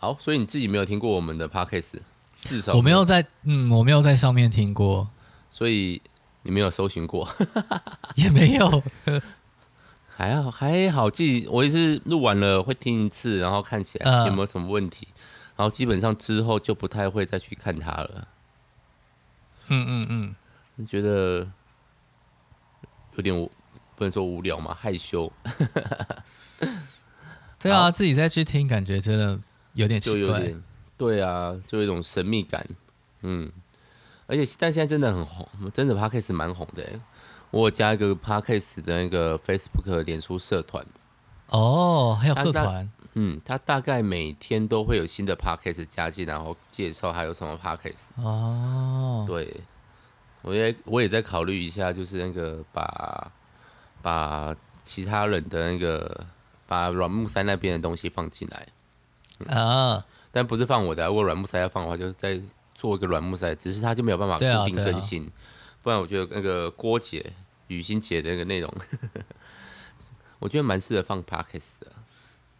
好，所以你自己没有听过我们的 podcast，至少我没有在，嗯，我没有在上面听过，所以你没有搜寻过，也没有，还好还好，记我也是录完了会听一次，然后看起来有没有什么问题，呃、然后基本上之后就不太会再去看它了。嗯嗯嗯，你觉得有点不能说无聊嘛？害羞。对啊，自己再去听，感觉真的。有点奇怪，对啊，就有一种神秘感，嗯，而且但现在真的很红，真的 Podcast 蛮红的。我有加一个 Podcast 的那个 Facebook 脸书社团，哦，还有社团，嗯，他大概每天都会有新的 Podcast 加进，然后介绍还有什么 Podcast，哦，对，我也我也在考虑一下，就是那个把把其他人的那个把软木塞那边的东西放进来。啊、嗯！但不是放我的，如果软木塞要放的话，就再做一个软木塞，只是它就没有办法固定更新。啊啊、不然我觉得那个郭姐、雨欣姐的那个内容，我觉得蛮适合放 Podcast 的。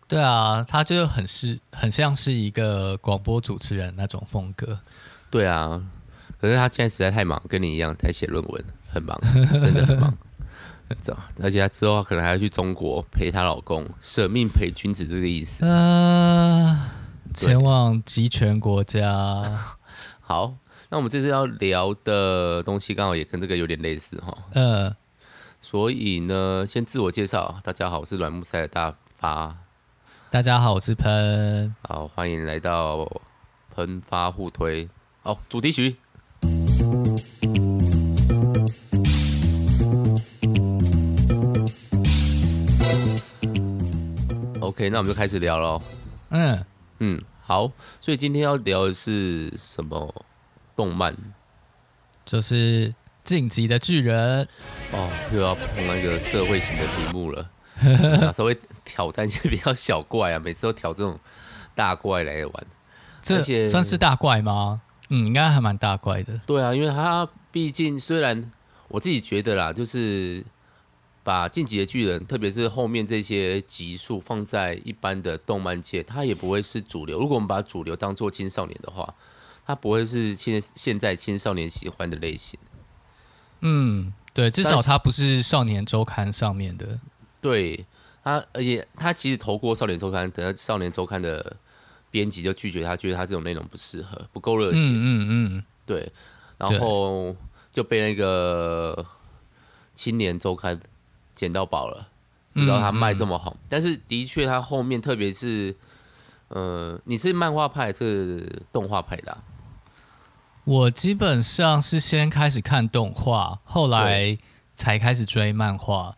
对啊，他就很是很像是一个广播主持人那种风格。对啊，可是他现在实在太忙，跟你一样在写论文，很忙，真的很忙。而且她之后可能还要去中国陪她老公，舍命陪君子这个意思。呃，前往集权国家。好，那我们这次要聊的东西刚好也跟这个有点类似哈。呃，所以呢，先自我介绍，大家好，我是软木塞的大发。大家好，我是喷。好，欢迎来到喷发互推。好，主题曲。OK，那我们就开始聊喽。嗯嗯，好。所以今天要聊的是什么动漫？就是《晋级的巨人》哦，又要碰那个社会型的题目了。嗯、稍微挑战一些比较小怪啊，每次都挑这种大怪来玩。这些算是大怪吗？嗯，应该还蛮大怪的。对啊，因为它毕竟虽然我自己觉得啦，就是。把《进击的巨人》，特别是后面这些集数放在一般的动漫界，它也不会是主流。如果我们把主流当做青少年的话，它不会是现现在青少年喜欢的类型。嗯，对，至少它不是《少年周刊》上面的。对它，而且它其实投过《少年周刊》，等下《少年周刊》的编辑就拒绝他，觉得他这种内容不适合，不够热血。嗯嗯嗯，对，然后就被那个《青年周刊》。捡到宝了，不知道他卖这么好，嗯嗯、但是的确他后面，特别是，呃，你是漫画派还是动画派的、啊？我基本上是先开始看动画，后来才开始追漫画。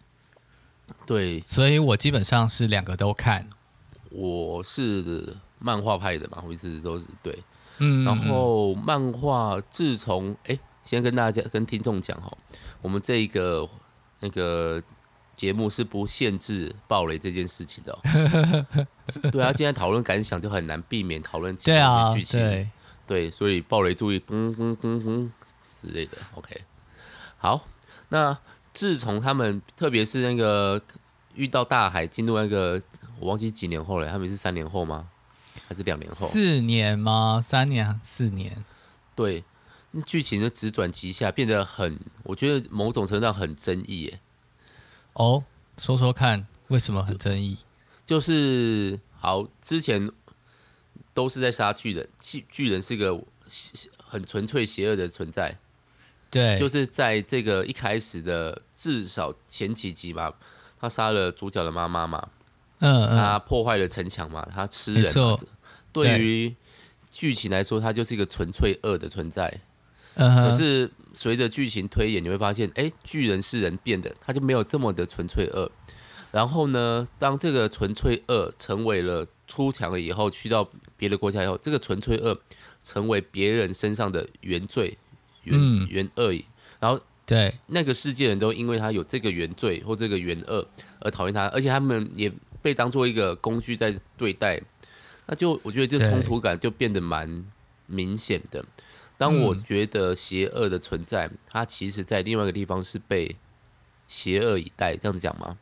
对，所以我基本上是两个都看。我是漫画派的嘛，我一直都是对，嗯，然后漫画自从哎、欸，先跟大家跟听众讲哈，我们这一个那个。节目是不限制暴雷这件事情的、哦，对啊，今天讨论感想就很难避免讨论其他的剧情，对，对，所以暴雷注意，嗯嗯嗯嗯之类的，OK。好，那自从他们，特别是那个遇到大海进入那个，我忘记几年后了，他们是三年后吗？还是两年后？四年吗？三年？四年？对，那剧情就直转急下，变得很，我觉得某种程度上很争议耶。哦，说说看，为什么很争议？就，就是好，之前都是在杀巨人，巨巨人是个很纯粹邪恶的存在。对，就是在这个一开始的至少前几集吧，他杀了主角的妈妈嘛，嗯嗯，他破坏了城墙嘛，他吃人嘛，对于剧情来说，他就是一个纯粹恶的存在。嗯，可是。随着剧情推演，你会发现，哎，巨人是人变的，他就没有这么的纯粹恶。然后呢，当这个纯粹恶成为了出墙了以后，去到别的国家以后，这个纯粹恶成为别人身上的原罪、原、嗯、原恶。然后，对那个世界人都因为他有这个原罪或这个原恶而讨厌他，而且他们也被当做一个工具在对待。那就我觉得这冲突感就变得蛮明显的。当我觉得邪恶的存在，嗯、它其实在另外一个地方是被邪恶以待，这样子讲吗？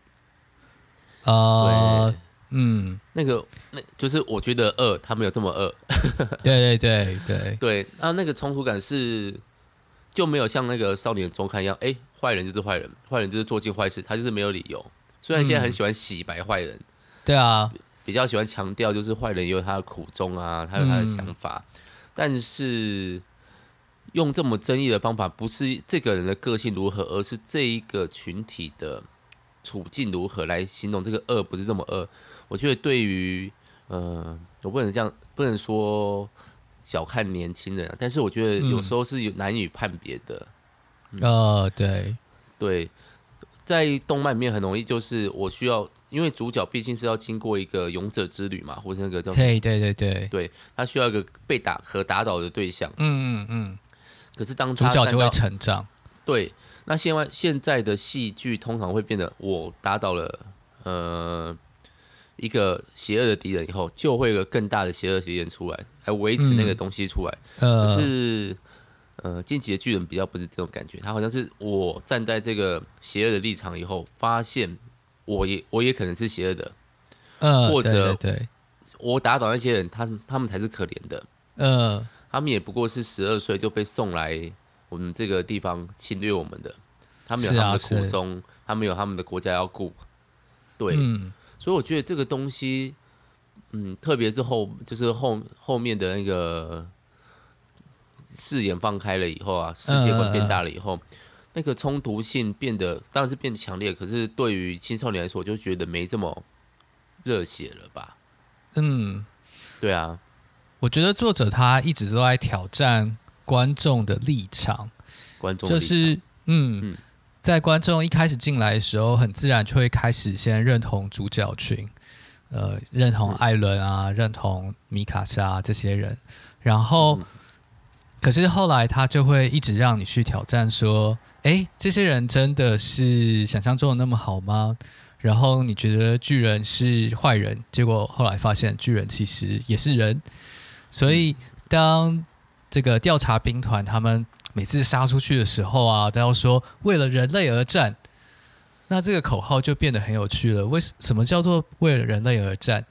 呃，嗯，那个那就是我觉得恶，他没有这么恶。对对对对。对，那那个冲突感是就没有像那个少年周刊一样，哎，坏人就是坏人，坏人就是做尽坏事，他就是没有理由。虽然现在很喜欢洗白坏人，对啊，比较喜欢强调就是坏人也有他的苦衷啊，他有他的想法，嗯、但是用这么争议的方法，不是这个人的个性如何，而是这一个群体的处境如何来形容这个恶，不是这么恶。我觉得对于呃，我不能这样，不能说小看年轻人啊，但是我觉得有时候是有难以判别的。嗯嗯、呃，对对。在动漫里面很容易就是我需要，因为主角毕竟是要经过一个勇者之旅嘛，或者那个叫对对对对，对他需要一个被打和打倒的对象。嗯嗯嗯。可是当主角就会成长。对，那现在现在的戏剧通常会变得，我打倒了呃一个邪恶的敌人以后，就会有个更大的邪恶敌人出来，来维持那个东西出来。嗯、可是。呃，进击的巨人比较不是这种感觉，他好像是我站在这个邪恶的立场以后，发现我也我也可能是邪恶的，呃，或者对，我打倒那些人，他他们才是可怜的，呃，他们也不过是十二岁就被送来我们这个地方侵略我们的，他们有他们的苦衷，他们有他们的国家要顾，对，嗯，所以我觉得这个东西，嗯，特别是后就是后后面的那个。视野放开了以后啊，世界观变大了以后，嗯、那个冲突性变得当然是变得强烈。可是对于青少年来说，我就觉得没这么热血了吧？嗯，对啊，我觉得作者他一直都在挑战观众的立场，观众就是嗯，嗯在观众一开始进来的时候，很自然就会开始先认同主角群，呃，认同艾伦啊，嗯、认同米卡莎这些人，然后。嗯可是后来他就会一直让你去挑战，说：“哎，这些人真的是想象中的那么好吗？”然后你觉得巨人是坏人，结果后来发现巨人其实也是人。所以当这个调查兵团他们每次杀出去的时候啊，都要说“为了人类而战”，那这个口号就变得很有趣了。为什么叫做“为了人类而战”？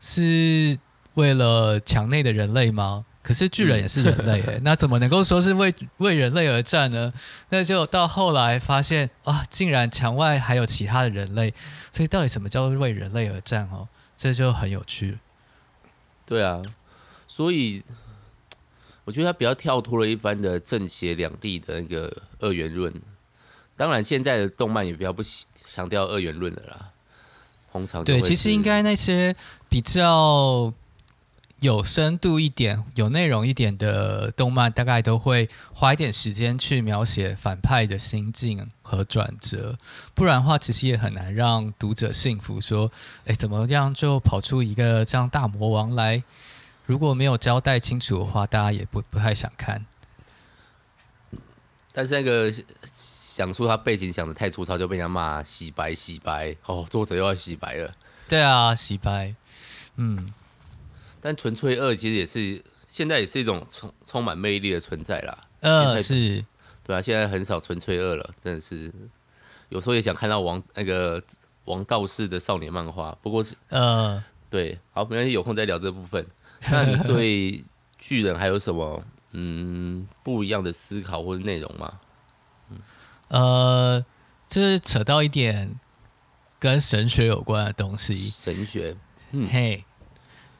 是为了墙内的人类吗？可是巨人也是人类诶，那怎么能够说是为为人类而战呢？那就到后来发现啊，竟然墙外还有其他的人类，所以到底什么叫做为人类而战哦？这就很有趣。对啊，所以我觉得他比较跳脱了一般的正邪两立的那个二元论。当然，现在的动漫也比较不强调二元论的啦。通常对，其实应该那些比较。有深度一点、有内容一点的动漫，大概都会花一点时间去描写反派的心境和转折，不然的话，其实也很难让读者信服。说，哎，怎么样就跑出一个这样大魔王来？如果没有交代清楚的话，大家也不不太想看。但是那个想出他背景想的太粗糙，就被人家骂洗白洗白哦，作者又要洗白了。对啊，洗白，嗯。但纯粹二其实也是现在也是一种充充满魅力的存在啦。呃，是，对啊，现在很少纯粹二了，真的是有时候也想看到王那个王道士的少年漫画。不过是呃，对，好，没关系，有空再聊这部分。那你对巨人还有什么嗯不一样的思考或者内容吗？嗯，呃，就是扯到一点跟神学有关的东西。神学，嗯，嘿。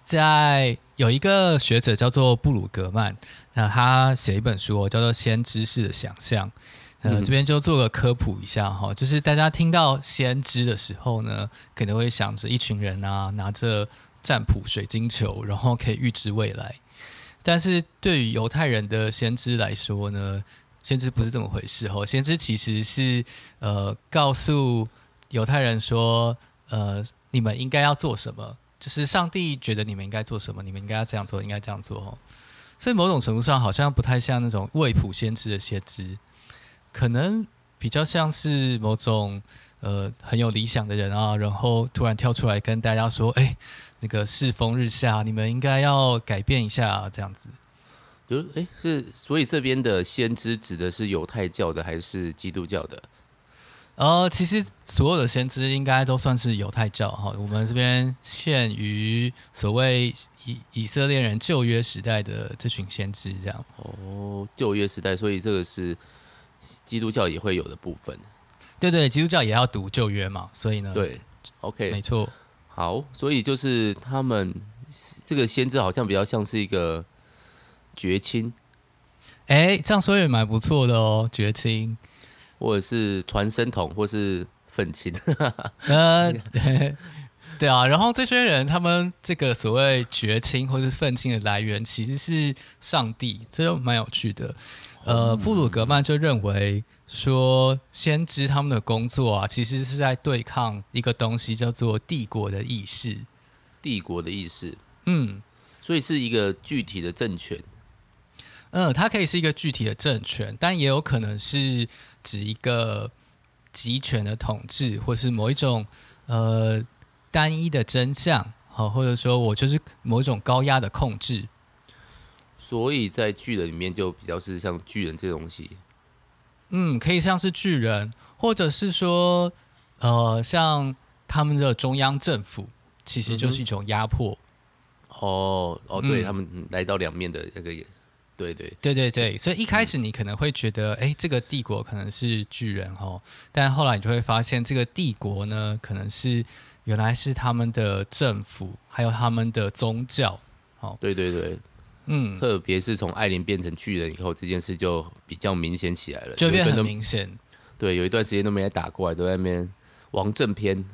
在有一个学者叫做布鲁格曼，那他写一本书叫做《先知式的想象》，呃，这边就做个科普一下哈，就是大家听到先知的时候呢，可能会想着一群人啊，拿着占卜水晶球，然后可以预知未来。但是对于犹太人的先知来说呢，先知不是这么回事哦，先知其实是呃告诉犹太人说，呃，你们应该要做什么。就是上帝觉得你们应该做什么，你们应该要这样做，应该这样做哦。所以某种程度上，好像不太像那种未卜先知的先知，可能比较像是某种呃很有理想的人啊，然后突然跳出来跟大家说：“哎，那个世风日下，你们应该要改变一下啊，这样子。”就哎是，所以这边的先知指的是犹太教的还是基督教的？呃，其实所有的先知应该都算是犹太教哈。我们这边限于所谓以以色列人旧约时代的这群先知这样。哦，旧约时代，所以这个是基督教也会有的部分。对对，基督教也要读旧约嘛，所以呢，对，OK，没错。好，所以就是他们这个先知好像比较像是一个绝亲。哎，这样说也蛮不错的哦，绝亲。或者是传声筒，或是愤青。呃，对啊。然后这些人，他们这个所谓绝亲或是愤青的来源，其实是上帝，这就蛮有趣的。呃，布鲁格曼就认为说，先知他们的工作啊，其实是在对抗一个东西，叫做帝国的意识。帝国的意识，嗯，所以是一个具体的政权。嗯，它可以是一个具体的政权，但也有可能是。指一个集权的统治，或是某一种呃单一的真相，好，或者说我就是某一种高压的控制。所以在巨人里面就比较是像巨人这东西，嗯，可以像是巨人，或者是说呃像他们的中央政府，其实就是一种压迫。嗯、哦哦，对、嗯、他们来到两面的那个也。对对对对对，所以一开始你可能会觉得，哎、嗯，这个帝国可能是巨人哦，但后来你就会发现，这个帝国呢，可能是原来是他们的政府，还有他们的宗教。哦，对对对，嗯，特别是从艾琳变成巨人以后，这件事就比较明显起来了，就变很明显。对，有一段时间都没来打过来，都在那边王正篇。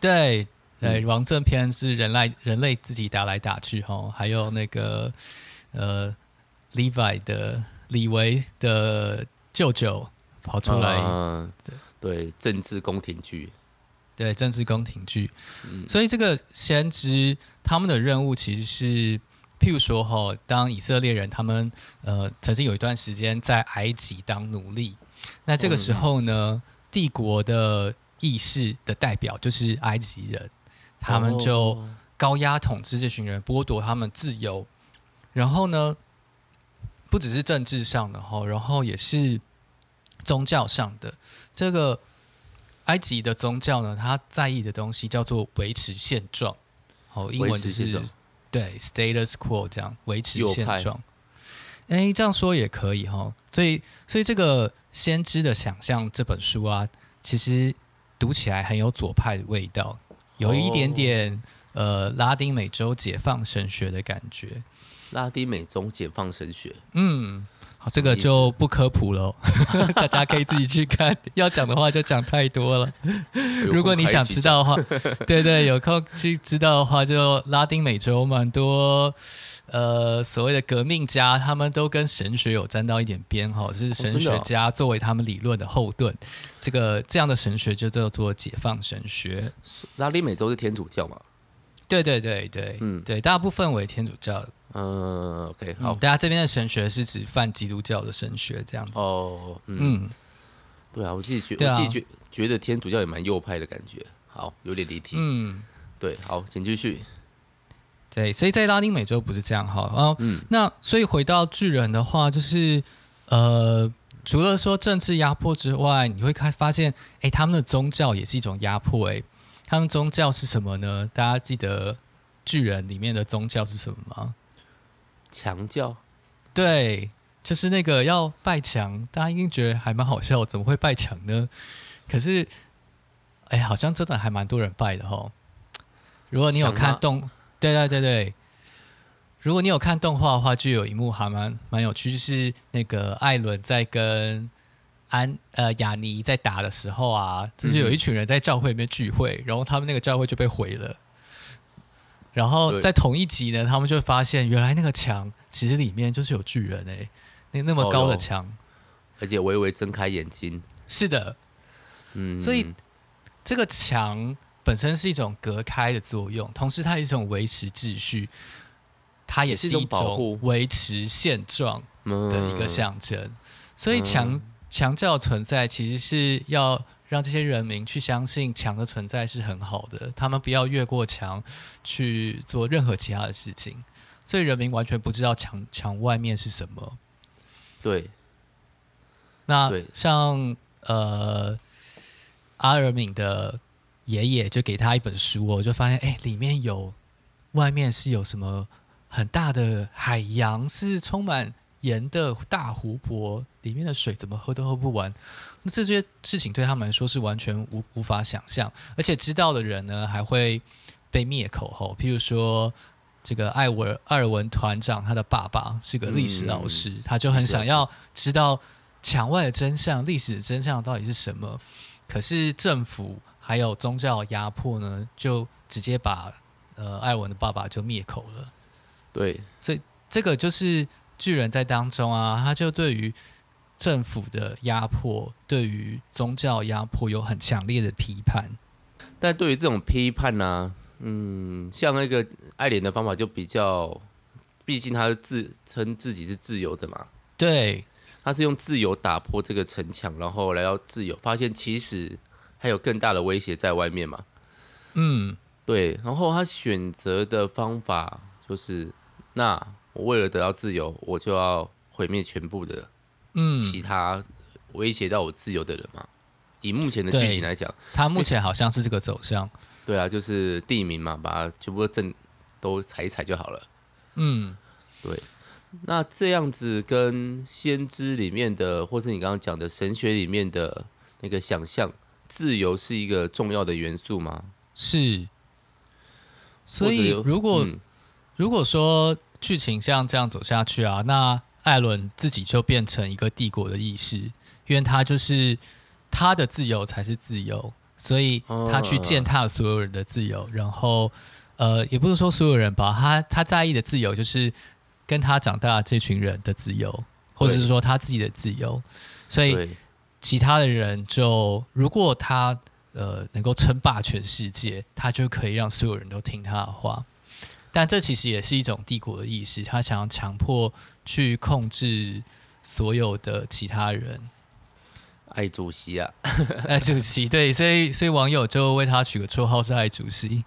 对对，嗯、王正篇是人类人类自己打来打去哈，还有那个呃。Levi 的李维的舅舅跑出来，啊、对。对，政治宫廷剧，对政治宫廷剧，嗯、所以这个先知他们的任务其实是，譬如说哈，当以色列人他们呃曾经有一段时间在埃及当奴隶，那这个时候呢，嗯、帝国的意识的代表就是埃及人，他们就高压统治这群人，剥夺他们自由，然后呢，不只是政治上的哈，然后也是宗教上的。这个埃及的宗教呢，他在意的东西叫做维持现状。好，英文就是对 status quo 这样维持现状。哎，这样说也可以哈。所以，所以这个先知的想象这本书啊，其实读起来很有左派的味道，有一点点呃拉丁美洲解放神学的感觉。拉丁美洲解放神学，嗯，好，这个就不科普了，大家可以自己去看。要讲的话就讲太多了。如果你想知道的话，对对，有空去知道的话，就拉丁美洲蛮多呃所谓的革命家，他们都跟神学有沾到一点边哈，就是神学家作为他们理论的后盾。这个这样的神学就叫做解放神学。拉丁美洲是天主教嘛？对对对对，嗯，对，大部分为天主教。嗯，OK，好。大家这边的神学是指泛基督教的神学这样子。哦，嗯，对啊，我自己觉，我自己觉觉得天主教也蛮右派的感觉。好，有点离题。嗯，对，好，请继续。对，所以在拉丁美洲不是这样哈。然后，嗯，那所以回到巨人的话，就是呃，除了说政治压迫之外，你会看发现，哎，他们的宗教也是一种压迫。哎，他们宗教是什么呢？大家记得巨人里面的宗教是什么吗？墙教，对，就是那个要拜墙，大家一定觉得还蛮好笑，怎么会拜墙呢？可是，哎，好像真的还蛮多人拜的哦。如果你有看动，对对对对，如果你有看动画的话，就有一幕还蛮蛮有趣，就是那个艾伦在跟安呃雅尼在打的时候啊，就是有一群人在教会里面聚会，嗯、然后他们那个教会就被毁了。然后在同一集呢，他们就发现原来那个墙其实里面就是有巨人哎，那那么高的墙，而且微微睁开眼睛。是的，嗯，所以这个墙本身是一种隔开的作用，同时它是一种维持秩序，它也是一种维持现状的一个象征。所以墙墙教存在其实是要。让这些人民去相信墙的存在是很好的，他们不要越过墙去做任何其他的事情，所以人民完全不知道墙墙外面是什么。对，那像呃阿尔敏的爷爷就给他一本书，我就发现，哎，里面有外面是有什么很大的海洋，是充满盐的大湖泊，里面的水怎么喝都喝不完。那这些事情对他们来说是完全无无法想象，而且知道的人呢，还会被灭口后。譬如说，这个艾文艾尔文团长他的爸爸是个历史老师，嗯、他就很想要知道墙外的真相，历史的真相到底是什么。可是政府还有宗教压迫呢，就直接把呃艾文的爸爸就灭口了。对，所以这个就是巨人在当中啊，他就对于。政府的压迫，对于宗教压迫有很强烈的批判，但对于这种批判呢、啊，嗯，像那个爱莲的方法就比较，毕竟他是自称自己是自由的嘛，对，他是用自由打破这个城墙，然后来到自由，发现其实还有更大的威胁在外面嘛，嗯，对，然后他选择的方法就是，那我为了得到自由，我就要毁灭全部的。嗯，其他威胁到我自由的人嘛？以目前的剧情来讲，他目前好像是这个走向。对啊，就是地名嘛，把它全部证都踩一踩就好了。嗯，对。那这样子跟先知里面的，或是你刚刚讲的神学里面的那个想象，自由是一个重要的元素吗？是。所以如果、嗯、如果说剧情像这样走下去啊，那。艾伦自己就变成一个帝国的意识，因为他就是他的自由才是自由，所以他去践踏所有人的自由。然后，呃，也不是说所有人吧，他他在意的自由就是跟他长大的这群人的自由，或者是说他自己的自由。所以，其他的人就如果他呃能够称霸全世界，他就可以让所有人都听他的话。但这其实也是一种帝国的意识，他想要强迫。去控制所有的其他人，爱主席啊，爱主席，对，所以所以网友就为他取个绰号是爱主席，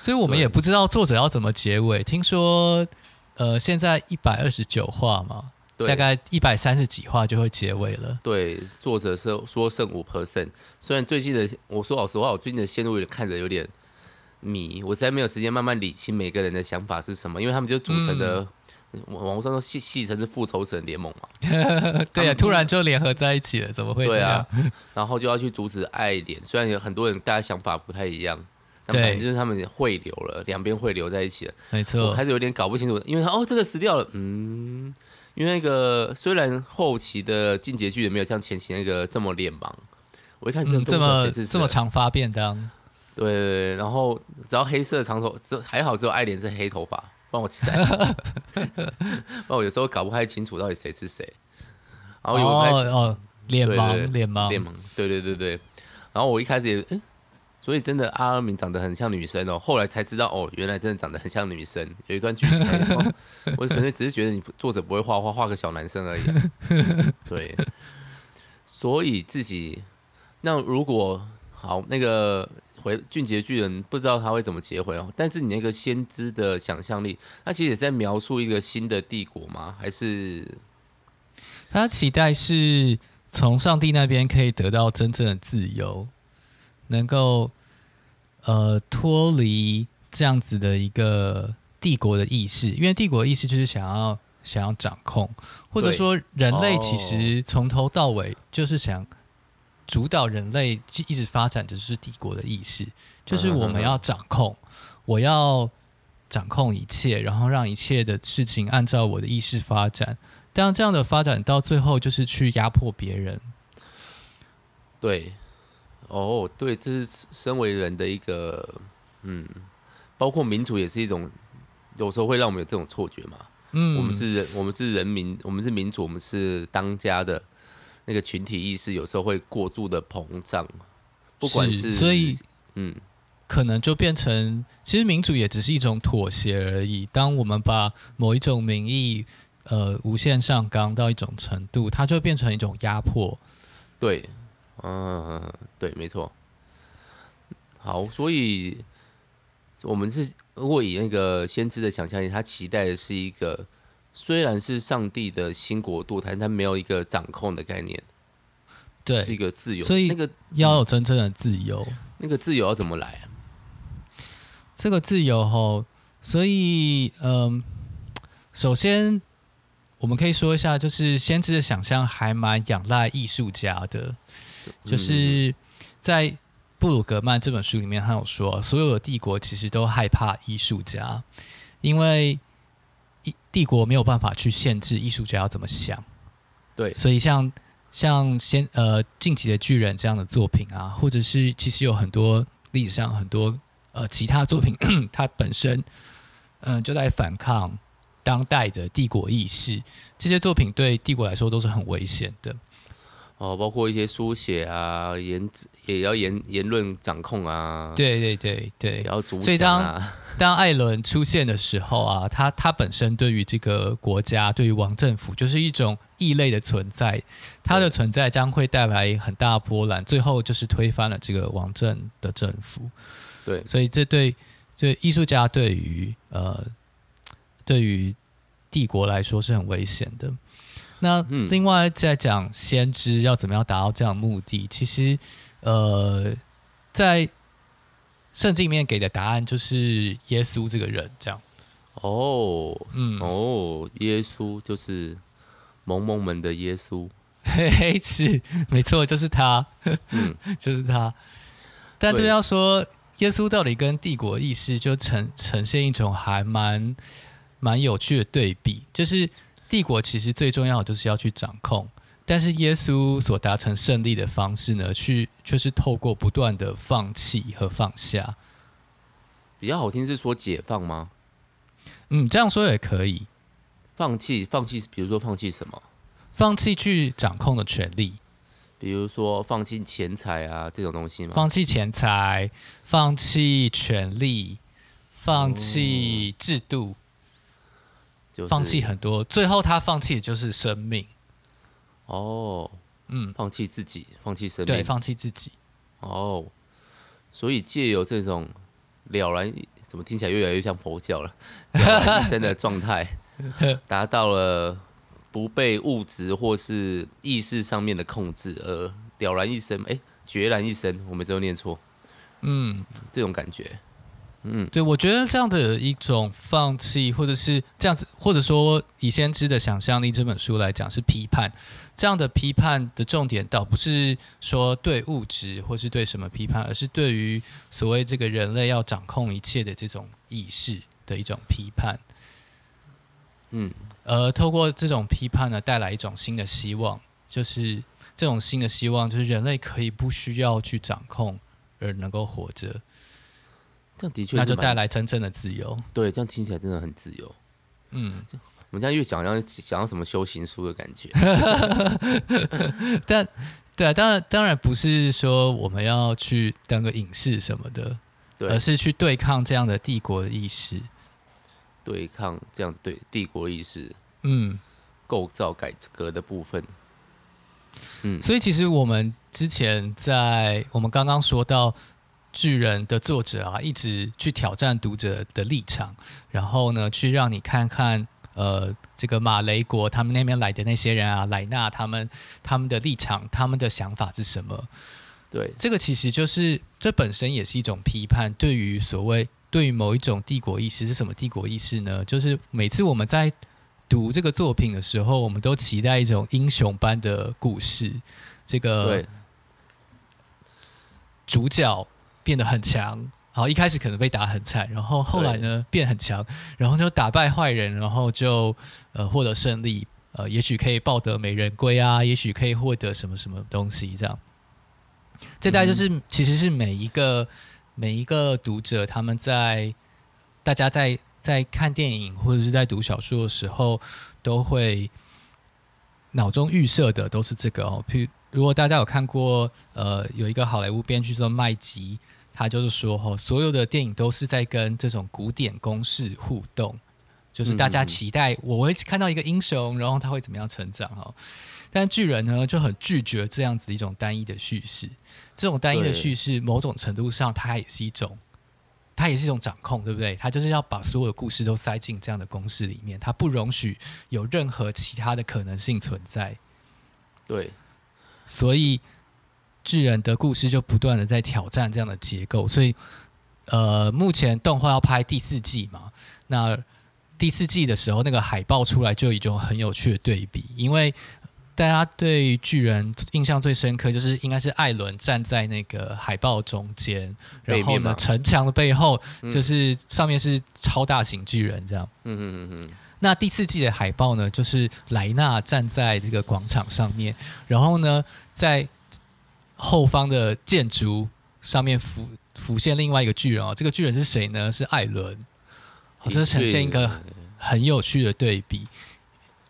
所以我们也不知道作者要怎么结尾。听说，呃，现在一百二十九话嘛，大概一百三十几话就会结尾了。对，作者是说剩五 percent，虽然最近的，我说老实话，我最近的线路看着有点迷，我实在没有时间慢慢理清每个人的想法是什么，因为他们就组成的、嗯。网络上都戏戏称是复仇者联盟嘛？对啊，突然就联合在一起了，怎么会这样？啊、然后就要去阻止艾连，虽然有很多人大家想法不太一样，但反正就是他们汇流了，两边汇流在一起了。没错，我开始有点搞不清楚，因为他哦，这个死掉了，嗯，因为那个虽然后期的进阶剧也没有像前期那个这么脸盲，我一开始、嗯、这么这么长发便当，对，对，对，然后只要黑色长头，只还好只有爱莲是黑头发。不然我期待，那我有时候搞不太清楚到底谁是谁，然后有哦哦，脸盲，脸盲，脸盲，对对对对。然后我一开始也，欸、所以真的阿尔敏长得很像女生哦，后来才知道哦，原来真的长得很像女生。有一段剧情，我纯粹只是觉得你作者不会画画，画个小男生而已，啊。对，所以自己那如果好那个。回俊杰巨人不知道他会怎么结回哦，但是你那个先知的想象力，他其实也在描述一个新的帝国吗？还是他期待是从上帝那边可以得到真正的自由，能够呃脱离这样子的一个帝国的意识，因为帝国的意识就是想要想要掌控，或者说人类其实从头到尾就是想。主导人类一直发展的就是帝国的意识，就是我们要掌控，我要掌控一切，然后让一切的事情按照我的意识发展。但这样的发展到最后就是去压迫别人。对，哦，对，这是身为人的一个，嗯，包括民主也是一种，有时候会让我们有这种错觉嘛。嗯，我们是人，我们是人民，我们是民主，我们是当家的。那个群体意识有时候会过度的膨胀，不管是，是所以，嗯，可能就变成，其实民主也只是一种妥协而已。当我们把某一种民意，呃，无限上纲到一种程度，它就变成一种压迫。对，嗯，对，没错。好，所以我们是如果以那个先知的想象力，他期待的是一个。虽然是上帝的新国度，但他没有一个掌控的概念。对，是一个自由。所以那个要有真正的自由，嗯、那个自由要怎么来啊？这个自由吼，所以嗯，首先我们可以说一下，就是先知的想象还蛮仰赖艺术家的，就是在布鲁格曼这本书里面，他有说，所有的帝国其实都害怕艺术家，因为帝国没有办法去限制艺术家要怎么想。对，所以像像先呃进击的巨人这样的作品啊，或者是其实有很多历史上很多。呃，其他作品 它本身，嗯、呃，就在反抗当代的帝国意识。这些作品对帝国来说都是很危险的。哦，包括一些书写啊，言也要言言论掌控啊。对对对对，也要主、啊。所以当当艾伦出现的时候啊，他他本身对于这个国家，对于王政府，就是一种异类的存在。他的存在将会带来很大波澜，最后就是推翻了这个王政的政府。对，所以这对这艺术家对于呃对于帝国来说是很危险的。那另外再讲先知要怎么样达到这样的目的，其实呃在圣经里面给的答案就是耶稣这个人这样。哦，嗯，哦，耶稣就是萌萌们的耶稣，嘿嘿，是没错，就是他，嗯，就是他。但这边要说。耶稣到底跟帝国意识就呈呈现一种还蛮蛮有趣的对比，就是帝国其实最重要的就是要去掌控，但是耶稣所达成胜利的方式呢，去却是透过不断的放弃和放下。比较好听是说解放吗？嗯，这样说也可以。放弃，放弃，比如说放弃什么？放弃去掌控的权利。比如说放弃钱财啊这种东西吗？放弃钱财，放弃权利，放弃制度，就是、放弃很多，最后他放弃的就是生命。哦，嗯，放弃自己，放弃生命，对，放弃自己。哦，所以借由这种了然，怎么听起来越来越像佛教了？了然一生的状态，达到了。不被物质或是意识上面的控制，而了然一生，哎、欸，决然一生，我每次都念错，嗯，这种感觉，嗯，对，我觉得这样的一种放弃，或者是这样子，或者说以先知的想象力这本书来讲是批判，这样的批判的重点倒不是说对物质或是对什么批判，而是对于所谓这个人类要掌控一切的这种意识的一种批判，嗯。而透过这种批判呢，带来一种新的希望，就是这种新的希望，就是人类可以不需要去掌控而能够活着。这样的确，那就带来真正的自由。对，这样听起来真的很自由。嗯，我们现在越讲，要想要什么修行书的感觉。但对啊，当然当然不是说我们要去当个隐士什么的，对，而是去对抗这样的帝国的意识。对抗这样子对帝国意识，嗯，构造改革的部分，嗯，所以其实我们之前在我们刚刚说到巨人的作者啊，一直去挑战读者的立场，然后呢，去让你看看，呃，这个马雷国他们那边来的那些人啊，莱纳他们他们的立场，他们的想法是什么？对，这个其实就是这本身也是一种批判，对于所谓。对于某一种帝国意识是什么帝国意识呢？就是每次我们在读这个作品的时候，我们都期待一种英雄般的故事。这个主角变得很强，好，一开始可能被打很惨，然后后来呢变很强，然后就打败坏人，然后就呃获得胜利，呃，也许可以抱得美人归啊，也许可以获得什么什么东西这样。这大概就是、嗯、其实是每一个。每一个读者，他们在大家在在看电影或者是在读小说的时候，都会脑中预设的都是这个哦。譬如，如果大家有看过，呃，有一个好莱坞编剧叫麦吉，他就是说，哈，所有的电影都是在跟这种古典公式互动，就是大家期待我会看到一个英雄，然后他会怎么样成长哈。但巨人呢，就很拒绝这样子的一种单一的叙事。这种单一的叙事，某种程度上，它也是一种，它也是一种掌控，对不对？它就是要把所有的故事都塞进这样的公式里面，它不容许有任何其他的可能性存在。对，所以巨人的故事就不断的在挑战这样的结构。所以，呃，目前动画要拍第四季嘛，那第四季的时候，那个海报出来就有一种很有趣的对比，因为。大家对巨人印象最深刻，就是应该是艾伦站在那个海报中间，然后呢，城墙的背后就是上面是超大型巨人这样。嗯嗯嗯嗯。那第四季的海报呢，就是莱纳站在这个广场上面，然后呢，在后方的建筑上面浮浮现另外一个巨人哦。这个巨人是谁呢？是艾伦。这是呈现一个很有趣的对比。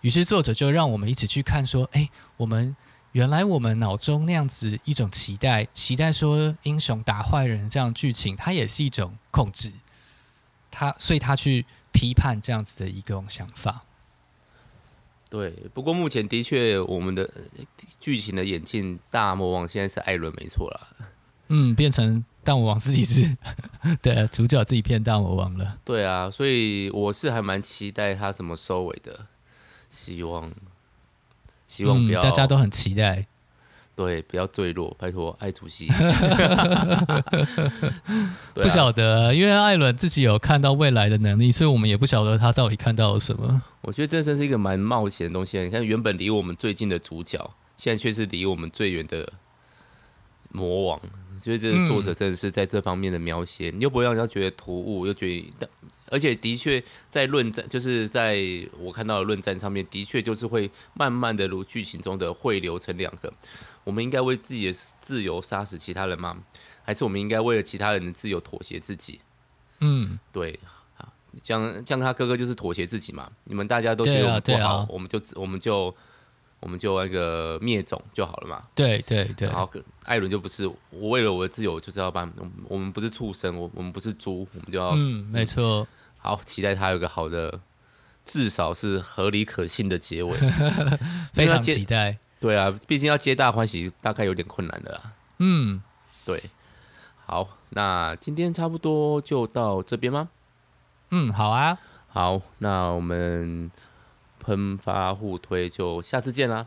于是作者就让我们一起去看，说：“哎，我们原来我们脑中那样子一种期待，期待说英雄打坏人这样剧情，它也是一种控制。他所以他去批判这样子的一种想法。对，不过目前的确，我们的剧情的演进，大魔王现在是艾伦没错了。嗯，变成大魔王自己是 对主角自己骗大魔王了。对啊，所以我是还蛮期待他怎么收尾的。”希望，希望不要、嗯，大家都很期待。对，不要坠落，拜托，爱主席。不晓得，因为艾伦自己有看到未来的能力，所以我们也不晓得他到底看到了什么。我觉得这真是一个蛮冒险的东西。你看，原本离我们最近的主角，现在却是离我们最远的魔王。所以这个作者真的是在这方面的描写，你、嗯、又不会让人家觉得突兀，又觉得。而且的确，在论战，就是在我看到的论战上面，的确就是会慢慢的如剧情中的汇流成两个。我们应该为自己的自由杀死其他人吗？还是我们应该为了其他人的自由妥协自己？嗯，对，像像他哥哥就是妥协自己嘛。你们大家都觉得我们不好，我们就我们就我们就那个灭种就好了嘛。对对对。然后艾伦就不是，我为了我的自由就是要把我们不是畜生，我我们不是猪，我们就要嗯，没错。好，期待他有个好的，至少是合理可信的结尾。非常期待。对啊，毕竟要皆大欢喜，大概有点困难的啦。嗯，对。好，那今天差不多就到这边吗？嗯，好啊。好，那我们喷发互推就下次见啦。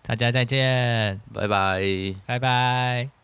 大家再见，拜拜，拜拜。